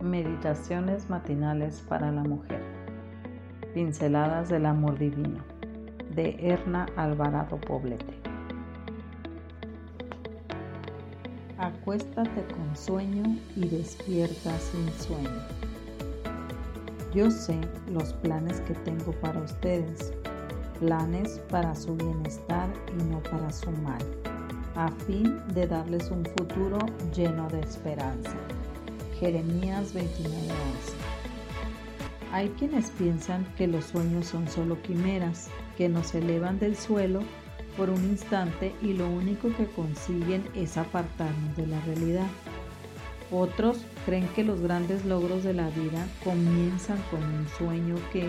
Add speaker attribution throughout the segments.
Speaker 1: Meditaciones matinales para la mujer. Pinceladas del amor divino. De Erna Alvarado Poblete. Acuéstate con sueño y despierta sin sueño. Yo sé los planes que tengo para ustedes, planes para su bienestar y no para su mal, a fin de darles un futuro lleno de esperanza. Jeremías 29:11. Hay quienes piensan que los sueños son solo quimeras, que nos elevan del suelo por un instante y lo único que consiguen es apartarnos de la realidad. Otros creen que los grandes logros de la vida comienzan con un sueño que,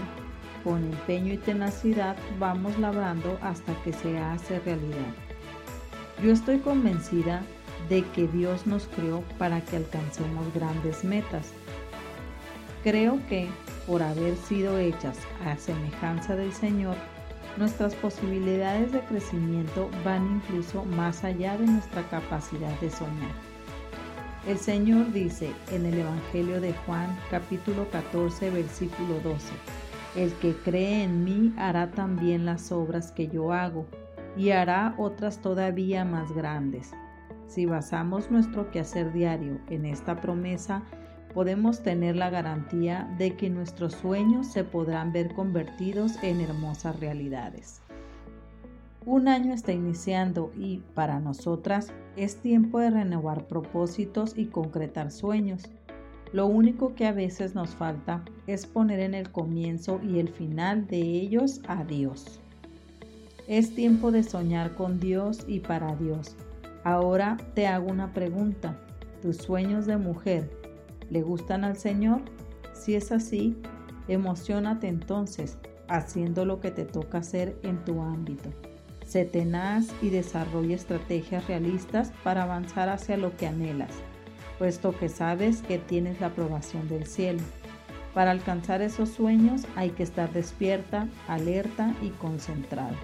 Speaker 1: con empeño y tenacidad, vamos labrando hasta que se hace realidad. Yo estoy convencida de que Dios nos creó para que alcancemos grandes metas. Creo que, por haber sido hechas a semejanza del Señor, nuestras posibilidades de crecimiento van incluso más allá de nuestra capacidad de soñar. El Señor dice en el Evangelio de Juan capítulo 14 versículo 12, El que cree en mí hará también las obras que yo hago y hará otras todavía más grandes si basamos nuestro quehacer diario en esta promesa, podemos tener la garantía de que nuestros sueños se podrán ver convertidos en hermosas realidades. Un año está iniciando y para nosotras es tiempo de renovar propósitos y concretar sueños. Lo único que a veces nos falta es poner en el comienzo y el final de ellos a Dios. Es tiempo de soñar con Dios y para Dios Ahora te hago una pregunta. ¿Tus sueños de mujer le gustan al Señor? Si es así, emocionate entonces haciendo lo que te toca hacer en tu ámbito. Sé tenaz y desarrolla estrategias realistas para avanzar hacia lo que anhelas, puesto que sabes que tienes la aprobación del cielo. Para alcanzar esos sueños hay que estar despierta, alerta y concentrada.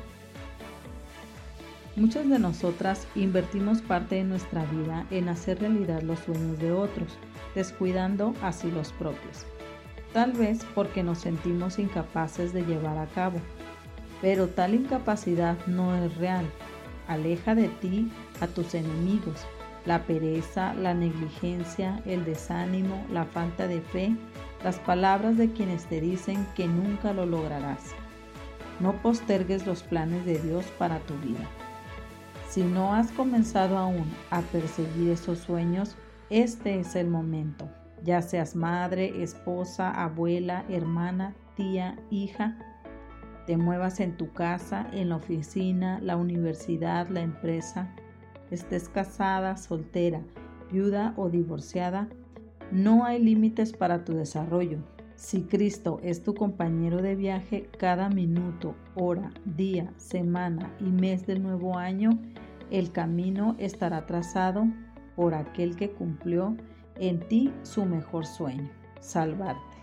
Speaker 1: Muchas de nosotras invertimos parte de nuestra vida en hacer realidad los sueños de otros, descuidando así los propios. Tal vez porque nos sentimos incapaces de llevar a cabo. Pero tal incapacidad no es real. Aleja de ti a tus enemigos, la pereza, la negligencia, el desánimo, la falta de fe, las palabras de quienes te dicen que nunca lo lograrás. No postergues los planes de Dios para tu vida. Si no has comenzado aún a perseguir esos sueños, este es el momento. Ya seas madre, esposa, abuela, hermana, tía, hija, te muevas en tu casa, en la oficina, la universidad, la empresa, estés casada, soltera, viuda o divorciada, no hay límites para tu desarrollo. Si Cristo es tu compañero de viaje, cada minuto, hora, día, semana y mes del nuevo año, el camino estará trazado por aquel que cumplió en ti su mejor sueño, salvarte.